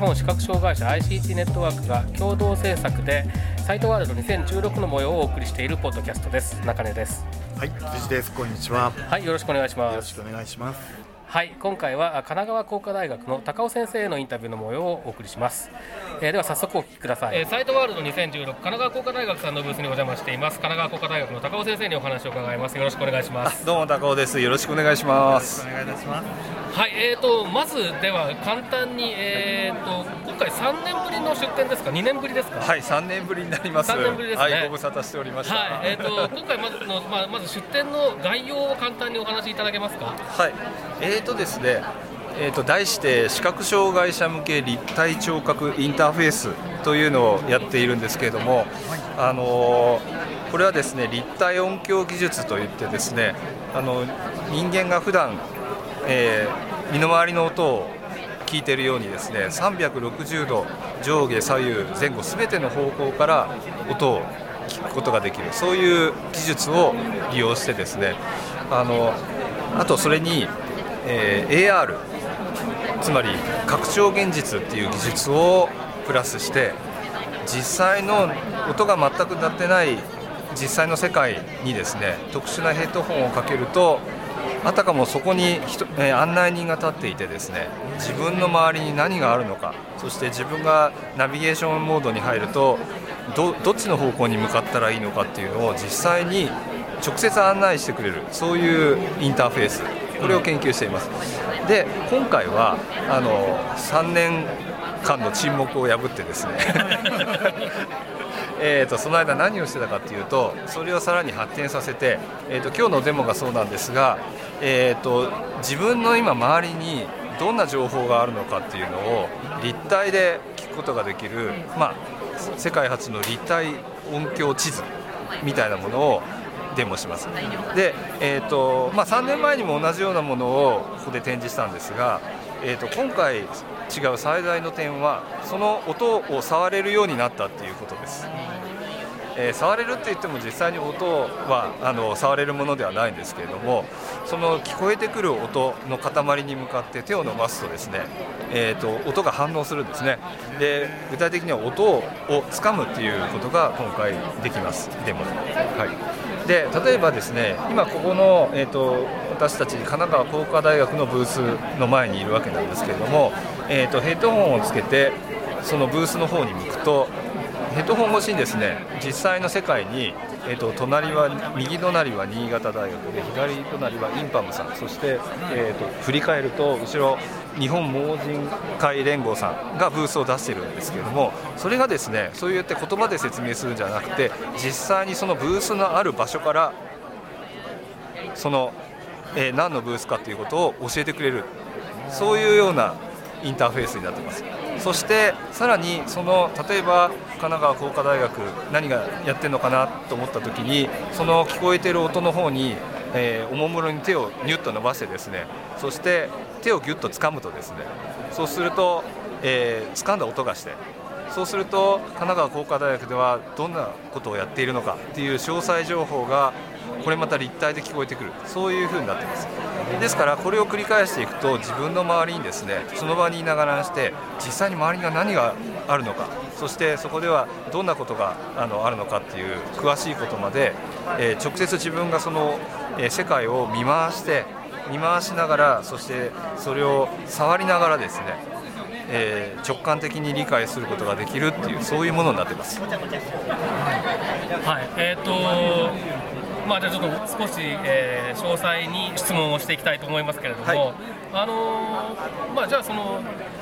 本視覚障害者 ICT ネットワークが共同制作でサイトワールド2016の模様をお送りしているポッドキャストです。中根です。はい辻です。こんにちは。よはいよろしくお願いします。ろしくお願いしますはい今回は神奈川工科大学の高尾先生へのインタビューの模様をお送りします、えーでは早速お聞きください、えーサイトワールド2016神奈川工科大学さんのブースにお邪魔しています神奈川工科大学の高尾先生にお話を伺いますよろしくお願いしますどうも高尾です。よろしくお願いします。お願いいたしますはい、えー、とまずでは簡単に、えー、と今回3年ぶりの出展ですか、2年ぶりですか？はい、3年ぶりになります。三年ぶりですねはい、ご無沙汰しておりました。はい、えー、と今回まずの、まあ、まず出展の概要を簡単にお話しいただけますか？はい、えーとですね、えーと題して視覚障害者向け立体聴覚インターフェースというのをやっているんですけれども、あのこれはですね立体音響技術といってですね、あの人間が普段、えー身の回りの音を聞いているようにですね360度上下左右前後すべての方向から音を聞くことができるそういう技術を利用してですねあのあとそれに、えー AR つまり拡張現実っていう技術をプラスして実際の音が全く鳴ってない実際の世界にですね特殊なヘッドホンをかけるとあたかもそこに人、え案内人が立っていてですね自分の周りに何があるのかそして自分がナビゲーションモードに入るとどっちの方向に向かったらいいのかっていうのを実際に直接案内してくれるそういうインターフェース。これを研究しています。で今回はあの3年間の沈黙を破ってですね。えとその間何をしてたかっていうとそれをさらに発展させて、えー、と今日のデモがそうなんですが、えー、と自分の今周りにどんな情報があるのかっていうのを立体で聞くことができる、まあ、世界初の立体音響地図みたいなものをデモします。で、えーとまあ、3年前にも同じようなものをここで展示したんですが、えー、と今回違う最大の点はその音を触れるようになったっていうことです、えー触れるって言っても実際に音はあの触れるものではないんですけれどもその聞こえてくる音の塊に向かって手を伸ばすとですね、えー、と音が反応するんですね。で具体的には音をつかむっていうことが今回できます。デモで,、はい、で例えばですね今ここの、えー、と私たち神奈川工科大学のブースの前にいるわけなんですけれども、えー、とヘッドホンをつけてそのブースの方に向くとヘッドホン越しにですね実際の世界に、えー、と隣は右隣は新潟大学で左隣はインパムさん。そして、えー、と振り返ると後ろ日本盲人会連合さんがブースを出しているんですけれどもそれがですねそうやって言葉で説明するんじゃなくて実際にそのブースのある場所からその、えー何のブースかということを教えてくれる。そういうようなインターフェースになってます。そしてさらにその例えば神奈川工科大学何がやってるのかなと思った時にその聞こえてる音の方に、えーおもむろに手をニュッと伸ばしてですねそして手をギュッと掴むとですねそうすると、えー掴んだ音がしてそうすると神奈川工科大学ではどんなことをやっているのかっていう詳細情報がこれまた立体で聞こえてくるそういう風になってますですからこれを繰り返していくと自分の周りにですねその場にいながらして実際に周りには何があるのかそしてそこではどんなことがあのあるのかっていう詳しいことまで、えー直接自分がその、えー世界を見回して見回しながらそしてそれを触りながらですねえー直感的に理解することができるっていうそういうものになってます。はい、えっ、とまあじゃあちょっと少し、えー詳細に質問をしていきたいと思いますけれども、はい。あのーまあじゃあその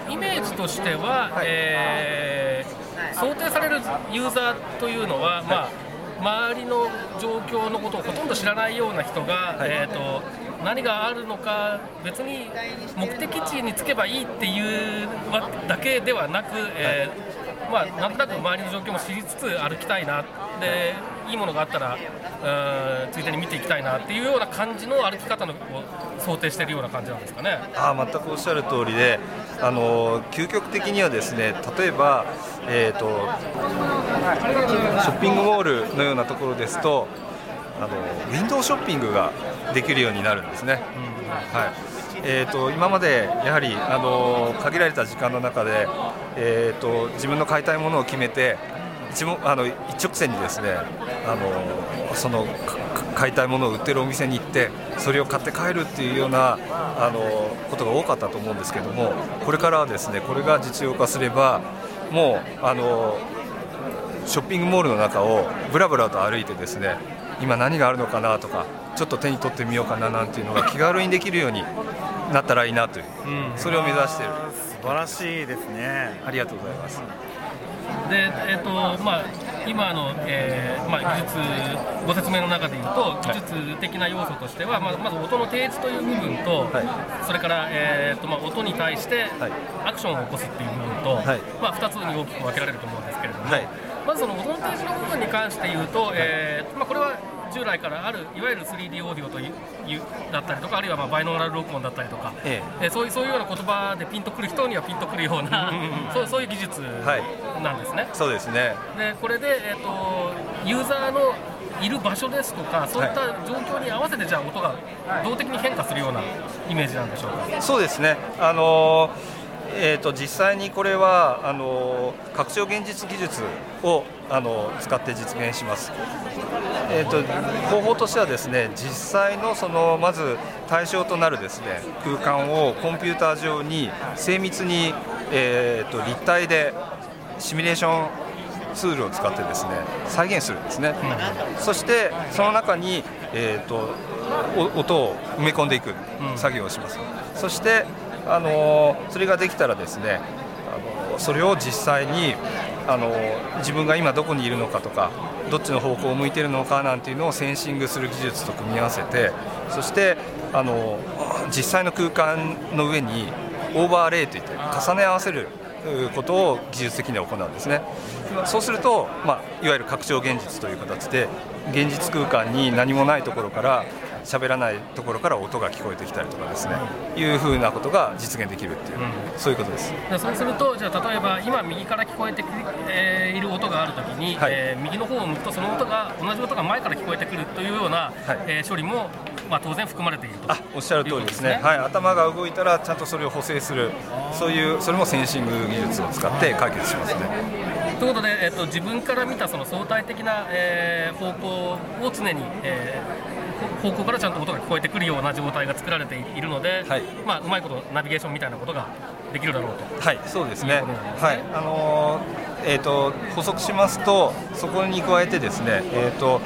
イメージとしては、はい。えー想定されるユーザーというのは、まあ、周りの状況のことをほとんど知らないような人が、はい。えー、と何があるのか別に目的地に着けばいいっていうわだけではなく、えーまあ、なんとなく周りの状況も知りつつ歩きたいなでいいものがあったらうんついでに見ていきたいなっていうような感じの歩き方のを想定しているような感じなんですかね。あー全くおっしゃる通りで、あの究極的にはですね例えば、えー、とショッピングモールのようなところですとあのウィンドウショッピングができるようになるんですね。はいえー、と今までやはりあの限られた時間の中で、えー、と自分の買いたいものを決めて一もあの一直線にですねあのそのか買いたいものを売ってるお店に行ってそれを買って帰るっていうようなあのことが多かったと思うんですけどもこれからはですねこれが実用化すればもうあのショッピングモールの中をぶらぶらと歩いてですね今何があるのかなとかちょっと手に取ってみようかななんていうのが気軽にできるようになったらいいなという、それを目指している。素晴らしいですね。ありがとうございますでえーとまあ、今の、えーまあ、技術ご説明の中でいうと技術的な要素としては、まあまず音の提示という部分と、はそれから、えーとまあ、音に対してはい。アクションを起こすっていう部分と、はい。まあ、2つに大きく分けられると思うんですけれども、はい。まずその音の提示の部分に関して言うと、えーまあ、これは従来からあるいわゆる 3D オーディオというだったりとかあるいはまあバイノーラル録音だったりとか、ええ。ーそういうそういうような言葉でピンとくる人にはピンとくるような、そうそういう技術はい。なんですね。そうですね。でこれで、えー、とユーザーのいる場所ですとかそういった状況に合わせてじゃあ音が動的に変化するようなイメージなんでしょうか？そうですね。あのえー、と実際にこれはあの拡張現実技術をあの使って実現します、えー、と方法としてはですね実際のそのまず対象となるですね空間をコンピューター上に精密に、えー、と立体でシミュレーションツールを使ってですね再現するんですね、そしてその中に、えー、とお音を埋め込んでいく作業をします、そして、あのそれができたらですね、あのそれを実際に、あの自分が今どこにいるのかとかどっちの方向を向いているのかなんていうのをセンシングする技術と組み合わせてそして、あの実際の空間の上にオーバーレイといって重ね合わせることを技術的には行うんですね。そうすると、まあ、いわゆる拡張現実という形で現実空間に何もないところから喋らないところから音が聞こえてきたりとかですね。い。うふうなことが実現できるっていう、そういうことです。でそうするとじゃあ例えば今右から聞こえてくる、えーいる音があるときに、はい。えー右の方を向くとその音が同じ音が前から聞こえてくるというような、はい。えー処理も、まあ、当然含まれていると。あおっしゃる通りですね。ね。はい、頭が動いたらちゃんとそれを補正する。そういうそれもセンシング技術を使って解決しますね。ということで、えっと自分から見たその相対的な、えー方向を常に、えー方向からちゃんと音が聞こえてくるような状態が作られているので、はいまあ、うまいことナビゲーションみたいなことができるだろうと。はい、そうですね。ねはい、あのーえっ、と補足しますと、そこに加えてですね、えっ、と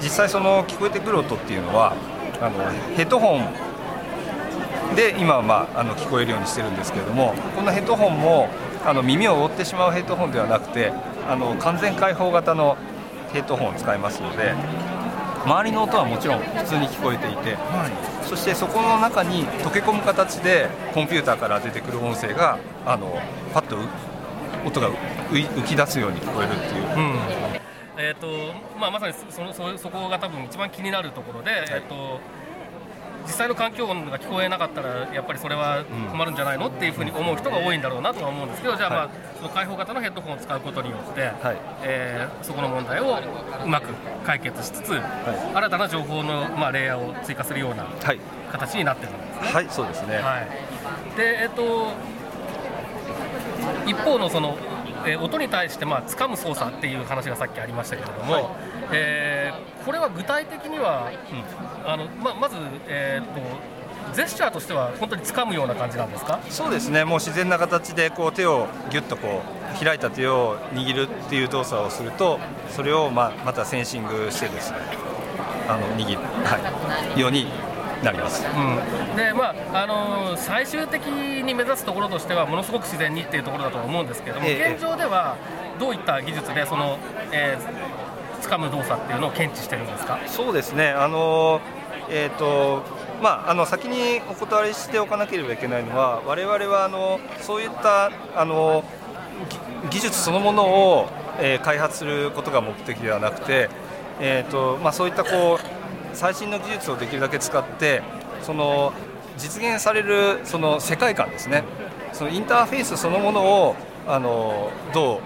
実際その聞こえてくる音っていうのはあのヘッドホンで今はまああの聞こえるようにしてるんですけれども、このヘッドホンもあの耳を覆ってしまうヘッドホンではなくて、あの完全開放型のヘッドホンを使いますので。周りの音はもちろん普通に聞こえていて、そしてそこの中に溶け込む形でコンピューターから出てくる音声があのパッとう音が浮き出すように聞こえるっていう、えーとまあ、まさにそのそそこが多分一番気になるところで、えー、と実際の環境音が聞こえなかったらやっぱりそれは困るんじゃないのっていうふうに思う人が多いんだろうなとは思うんですけどじゃあ、まあその開放型のヘッドホンを使うことによって、はい。えーそこの問題をうまく解決しつつ、新たな情報の、まあ、レイヤーを追加するようなはい、形になってるんですね。はい、そうですね、はい、で、えっと、一方のその、えー音に対して、まあ掴む操作っていう話がさっきありましたけれども、はい。えーこれは具体的には、あのままず、えー、とジェスチャーとしては本当に掴むような感じなんですか？そうですね。もう自然な形でこう手をぎゅっとこう開いた手を握るっていう動作をするとそれをまあまたセンシングしてですねあの握る、はい、ようになります。うん。でまああのー最終的に目指すところとしてはものすごく自然にっていうところだと思うんですけども、ええ。現状ではどういった技術でその、えー、掴む動作っていうのを検知してるんですか？そうですね。あのえっ、とまあ、あの先にお断りしておかなければいけないのは我々はあのそういったあのぎ技術そのものを、えー開発することが目的ではなくて、えーとまあ、そういったこう最新の技術をできるだけ使ってその実現されるその世界観ですね。そのインターフェースそのものをあのどう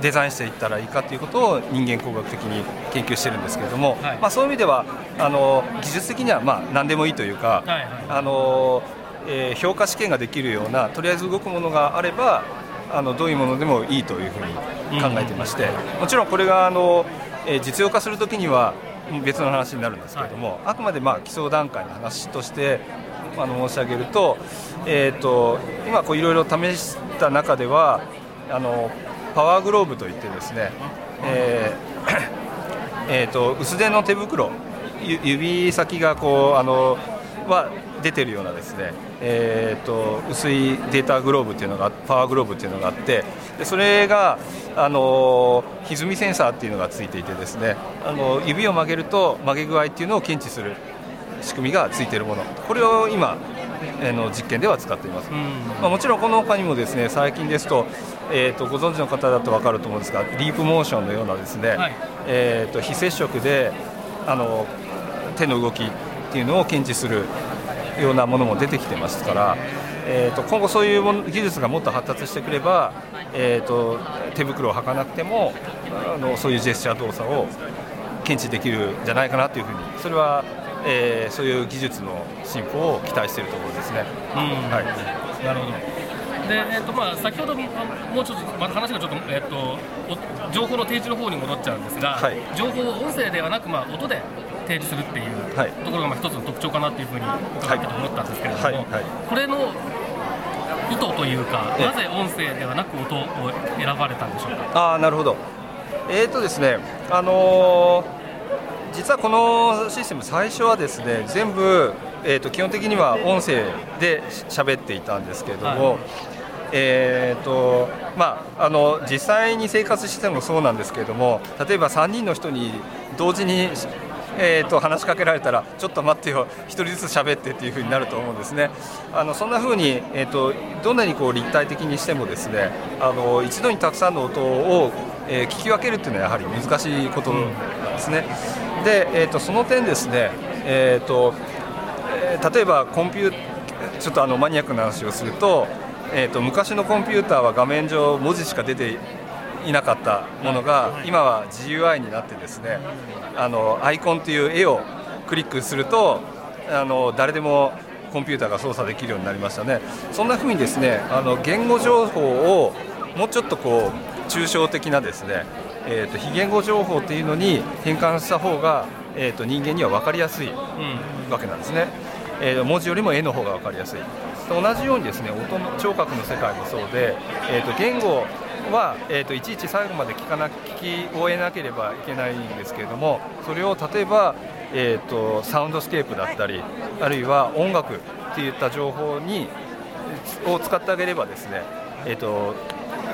デザインしていったらいいかということを人間工学的に研究してるんですけれども、はい。まあ、そういう意味ではあの技術的にはまあ何でもいいというか、はいはい。あのえー評価試験ができるようなとりあえず動くものがあればあのどういうものでもいいというふうに考えてまして、もちろんこれがあの、えー実用化するときには別の話になるんですけれども、あくまでまあ基礎段階の話としてあの申し上げると,、えー、と今こういろいろ試した中ではあのパワーグローブといってですね、えーえー、と薄手の手袋ゆ指先がこうあのは出てるようなですね、えー、と薄いデータグローブっていうのがパワーグローブっていうのがあってでそれがあの歪みセンサーっていうのがついていてですねあの指を曲げると曲げ具合っていうのを検知する仕組みがついているもの。これを今あの実験では使っています、まあ、もちろんこの他にもですね最近ですと,、えー、とご存知の方だと分かると思うんですがディープモーションのようなですね、はい。えー、と非接触であの手の動きっていうのを検知するようなものも出てきてますから、えー、と今後そういう技術がもっと発達してくれば、えー、と手袋を履かなくてもあのそういうジェスチャー動作を検知できるんじゃないかなというふうにそれは、えーそういう技術の進歩を期待しているところですね。うんはいなるほど。で、えっとまあ、先ほどももうちょっと、また話がちょっと、えっと、お情報の提示の方に戻っちゃうんですが、はい情報を音声ではなく、まあ、音で提示するっていうはい。ところがまあ一つの特徴かなっていうふうに伺ってて思ったんですけれども、はい。はい。これの意図というか、ええ。なぜ音声ではなく音を選ばれたんでしょうか？あーなるほど、えーとですねあのー実はこのシステム、最初はですね全部、えー、と基本的には音声で喋っていたんですけれども、はい。えーとまあ、あの実際に生活してもそうなんですけれども例えば3人の人に同時に、えー、と話しかけられたらちょっと待ってよ、1人ずつ喋ってっていう風になると思うんですね。あのそんな風に、えー、とどんなにこう立体的にしてもですねあの一度にたくさんの音を、えー聞き分けるっていうのはやはり難しいことなんですね。で、えー、とその点ですね、えーとえ例えばコンピューちょっとあのマニアックな話をすると,、えー、と昔のコンピューターは画面上文字しか出ていなかったものが今は GUI になってですねあのアイコンという絵をクリックするとあの誰でもコンピューターが操作できるようになりましたね。そんな風にですねあの言語情報をもうちょっとこう抽象的なですね、えー、と非言語情報っていうのに変換した方が、えー、と人間には分かりやすいうん。わけなんですね、えー文字よりも絵の方が分かりやすい。と同じようにですね音の聴覚の世界もそうで、えー、と言語は、えー、といちいち最後まで聞かな聞き終えなければいけないんですけれどもそれを例えば、えー、とサウンドスケープだったりあるいは音楽っていった情報にを使ってあげればですね、えー、と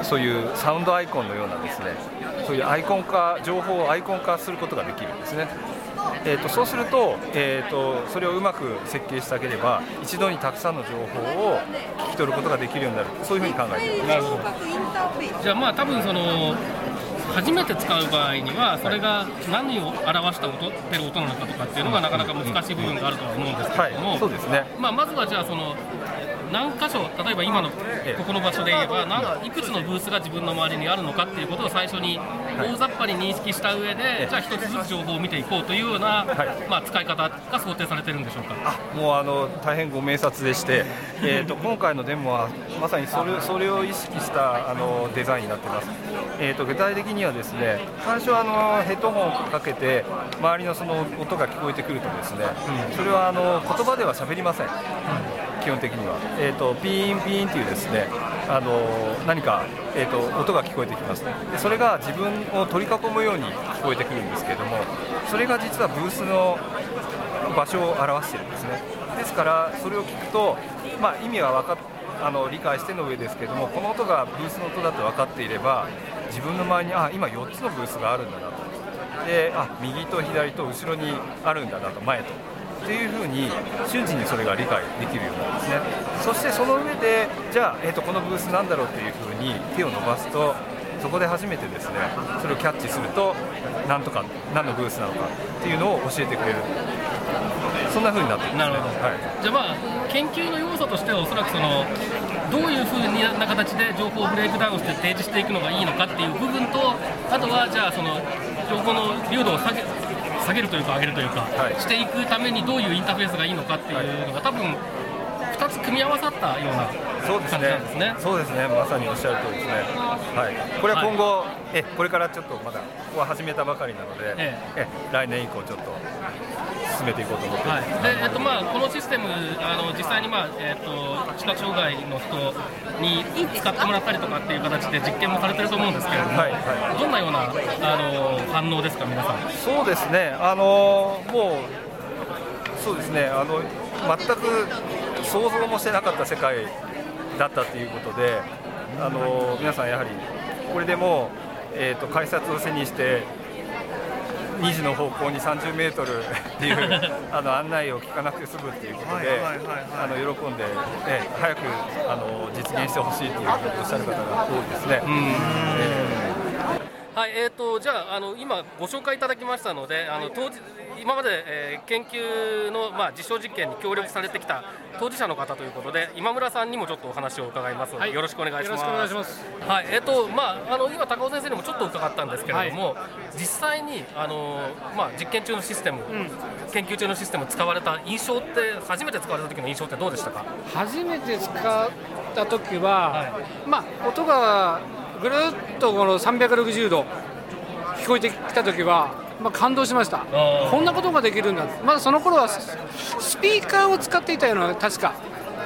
そういうサウンドアイコンのようなですねそういうアイコン化情報をアイコン化することができるんですね。えー、とそうすると,、えー、とそれをうまく設計してあげれば一度にたくさんの情報を聞き取ることができるようになるそういうふうに考えています。なるほどじゃあまあ多分その初めて使う場合にはそれが何を表した音てる音なのかとかっていうのがなかなか難しい部分があるとは思うんですけはいれども、、そうですね。まあ、まずはじゃあその何箇所例えば今のええ。ここの場所で言えば何いくつのブースが自分の周りにあるのかっていうことを最初に大雑把に認識した上で、じゃあ一つずつ情報を見ていこうというような、はい。まあ、使い方が想定されてるんでしょうか。もうあの大変ご明察でして、えー、と今回のデモはまさにそれそれを意識したあのデザインになってます、えー、と具体的にはですね最初はあのヘッドホンをかけて周りのその音が聞こえてくるとですね、それはあの言葉では喋りません、基本的には、えー、とピーンピーンっていうですねあの何か、えー、と音が聞こえてきます。でそれが自分を取り囲むように聞こえてくるんですけれどもそれが実はブースの場所を表しているんですね。ですからそれを聞くと、まあ、意味は分かっあの理解しての上ですけれどもこの音がブースの音だと分かっていれば自分の周りにあ今4つのブースがあるんだなと。であ右と左と後ろにあるんだなと前と。っていうふうに瞬時にそれが理解できるようなんですね。そしてその上でじゃあ、えー、とこのブースなんだろうっていうふうに手を伸ばすとそこで初めてですねそれをキャッチすると何とか何のブースなのかっていうのを教えてくれる。そんなふうになっています、なるほど。はい。じゃあまあ研究の要素としてはおそらくそのどういうふうな形で情報をブレイクダウンして提示していくのがいいのかっていう部分とあとはじゃあその情報の流度を下げ下げるというか上げるというか、はい。していくためにどういうインターフェースがいいのかっていうのが多分2つ組み合わさったようなそうですね。感じなんですね。そうですね。まさにおっしゃる通りですね。はい。これは今後、えこれからちょっとまだここは始めたばかりなので、え。え来年以降ちょっと進めていこうと思ってはい。す、でえっとまあ、このシステム、あの実際に、まあえっと視覚障害の人に使ってもらったりとかっていう形で実験もされてると思うんですけれども、はいはどんなようなあの反応ですか、皆さん？そうですね、あのもう、そうですね、あの全く想像もしてなかった世界だったということで、あの皆さん、やはりこれでもう、えー、と改札を背にして、2時の方向に30メートルっていう あの案内を聞かなくて済むっていうことで、あの喜んで、え早くあの実現してほしいというふうにおっしゃる方が多いですね。はい、えー、とじゃああの今ご紹介いただきましたのであの当時今まで、えー研究の、まあ、実証実験に協力されてきた当事者の方ということで今村さんにもちょっとお話を伺いますので、よろしくお願いします。よろしくお願いします。はい、えっ、とまああの今高尾先生にもちょっと伺ったんですけれども、実際にあのまあ実験中のシステム、研究中のシステム使われた印象って初めて使われた時の印象ってどうでしたか？初めて使った時は、はまあ音がぐるっとこの360度聞こえてきた時は、まあ、感動しました。ー。こんなことができるんだ。まだその頃はススピーカーを使っていたような確か。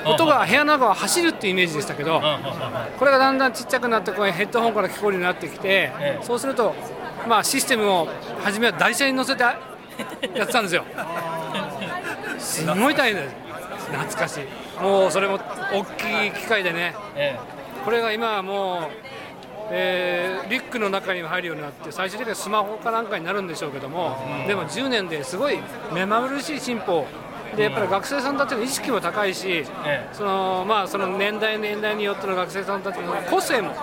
音が部屋の中を走るっていうイメージでしたけどこれがだんだんちっちゃくなってこうヘッドホンから聞こえるようになってきて、ええ。そうすると、まあ、システムを初めは台車に乗せてや ってたんですよ。すごい大変です懐かしい。もうそれも大きい機械でね。え。これが今はもう、えーリュックの中に入るようになって最終的にはスマホかなんかになるんでしょうけども、でも10年ですごい目まぐるしい進歩。でやっぱり学生さんたちの意識も高いし、ええ。そのまあ、その年代年代によっての学生さんたちの個性も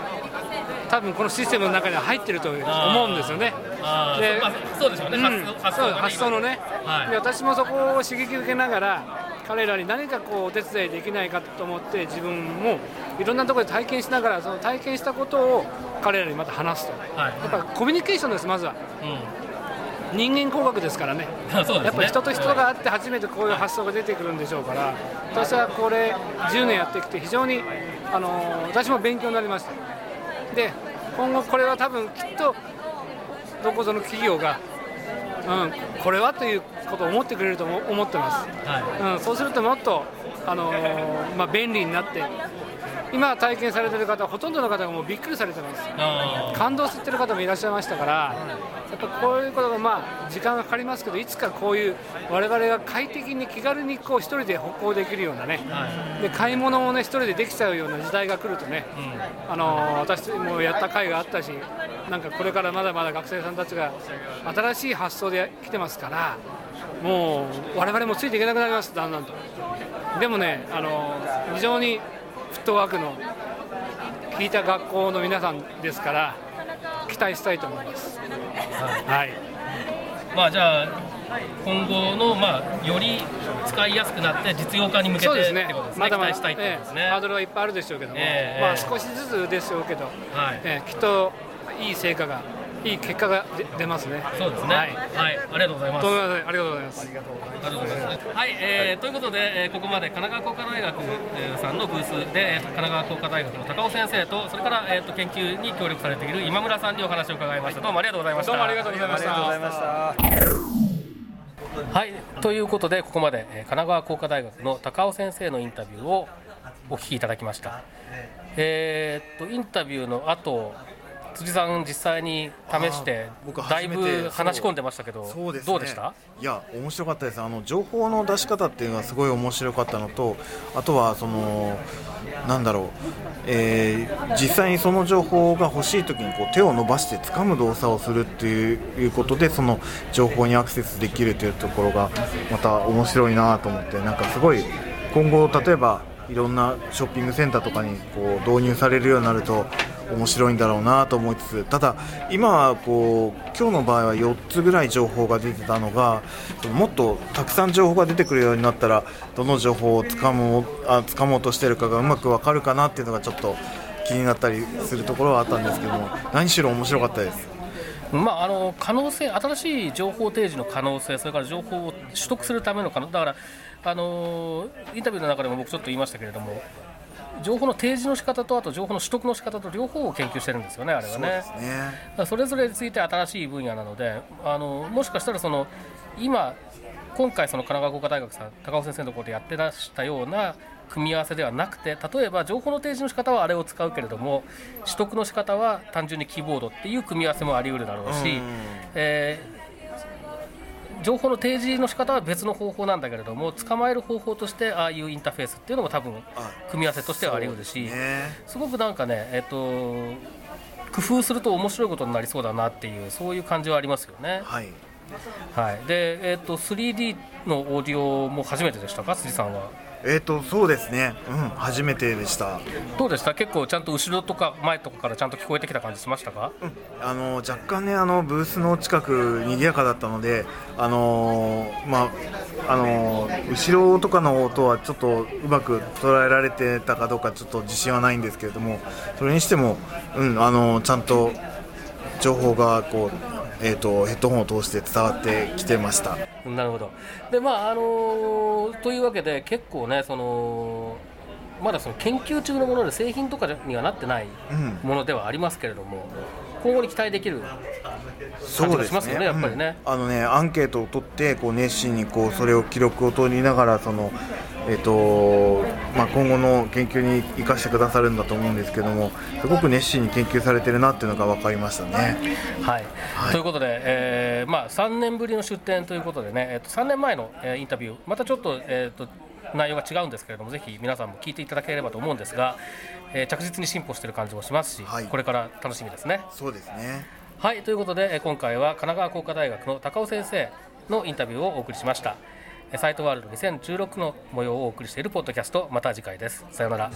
多分このシステムの中には入ってると思うんですよね。でまあそうでしょうね、うん。発想のね、はい。で私もそこを刺激受けながら彼らに何かこうお手伝いできないかと思って自分もいろんなところで体験しながらその体験したことを彼らにまた話すと。はい。やっぱコミュニケーションですまずは。うん。人間工学ですからね。ね。やっぱり人と人があって初めてこういう発想が出てくるんでしょうから私はこれ10年やってきて非常にあの私も勉強になりました。で今後これは多分きっとどこぞの企業が、うん、これはということを思ってくれると思思ってます、はい。うん、そうするともっと、あのーまあ、便利になって今体験されてる方ほとんどの方がもうびっくりされてます。あ感動してる方もいらっしゃいましたから、やっぱこういうことがまあ時間がかかりますけど、いつかこういう我々が快適に気軽にこう一人で歩行できるようなね、ーはい。で買い物もね一人でできちゃうような時代が来るとね、あのー私もやった回があったし、なんかこれからまだまだ学生さんたちが新しい発想で来てますから、もう我々もついていけなくなります、だんだんと。でもね、あのー非常にトワークの聞いた学校の皆さんですから期待したいと思います。はい、まあじゃあ今後のまあより使いやすくなって実用化に向けてそうですね。まだまだしたいとですね。ええハードルはいっぱいあるでしょうけども、ええまあ少しずつでしょうけど、はいええきっといい成果がいい結果が出出ますね。そうですね。ははいい、ありがとうございます。ありがとうございます。ありがとうございます。はい、えーということで、えーここまで神奈川工科大学えーさんのブースで、えー神奈川工科大学の高尾先生と、それから、えー、と研究に協力されている今村さんにお話を伺いました。どうもありがとうございました。どうもありがとうございました。はい、ということでここまで、えー神奈川工科大学の高尾先生のインタビューをお聞きいただきました。えーっとインタビューの後辻さん実際に試して僕だいぶ話し込んでましたけどそうですね。どうでした？いや面白かったです。あの情報の出し方っていうのはすごい面白かったのとあとはそのなんだろう、えー実際にその情報が欲しい時にこう手を伸ばして掴む動作をするっていういうことでその情報にアクセスできるというところがまた面白いなと思ってなんかすごい今後例えばいろんなショッピングセンターとかにこう導入されるようになると面白いんだろうなと思いつつただ今はこう今日の場合は4つぐらい情報が出てたのがもっとたくさん情報が出てくるようになったらどの情報をつかもうあ掴もうとしてるかがうまくわかるかなっていうのがちょっと気になったりするところはあったんですけども何しろ面白かったです。まあ、あの可能性、新しい情報提示の可能性、それから情報を取得するための可能だからあのインタビューの中でも僕、ちょっと言いましたけれども、情報の提示の仕方と、あと情報の取得の仕方と両方を研究してるんですよね、あれはね。ねだからそれぞれについて新しい分野なので、あのもしかしたらその今、今回、その神奈川工科大学さん、高尾先生のところでやってらしたような組み合わせではなくて、例えば情報の提示の仕方はあれを使うけれども、取得の仕方は単純にキーボードっていう組み合わせもあり得るだろうし、えー情報の提示の仕方は別の方法なんだけれども、捕まえる方法として、ああいうインターフェースっていうのも多分組み合わせとしてはあり得るし。ねすごくなんかね、えっと、工夫すると面白いことになりそうだなっていう、そういう感じはありますよね。はいはい、で、えっと、3D のオーディオも初めてでしたか、辻さんは。えー、とそうですね、うん、初めてでした。どうでした？結構ちゃんと後ろとか前とかからちゃんと聞こえてきた感じしましたか、あの若干ねあのブースの近く賑やかだったのであのーまああのー後ろとかの音はちょっとうまく捉えられてたかどうかちょっと自信はないんですけれどもそれにしてもうんあのーちゃんと情報がこうえっ、とヘッドホンを通して伝わってきてました。なるほど。で、まあ、あのーというわけで、結構ね、その、まだその研究中のもので製品とかにはなってないうんものではありますけれども、今後に期待できるそうですしますよねやっぱりね。うん。あのねアンケートを取ってこう熱心にこうそれを記録を取りながらそのえっ、とまあ今後の研究に生かしてくださるんだと思うんですけどもすごく熱心に研究されてるなっていうのが分かりましたね。はい、はい。ということで、えーまあ、3年ぶりの出展ということでね、えっと3年前の、えーインタビュー、またちょっと,、えー、と内容が違うんですけれども、ぜひ皆さんも聞いていただければと思うんですが、えー着実に進歩している感じもしますし、はいこれから楽しみですね。そうですね。はいということで、えー今回は神奈川工科大学の高尾先生のインタビューをお送りしました。えーサイトワールド2016の模様をお送りしているポッドキャスト、また次回です。さようなら。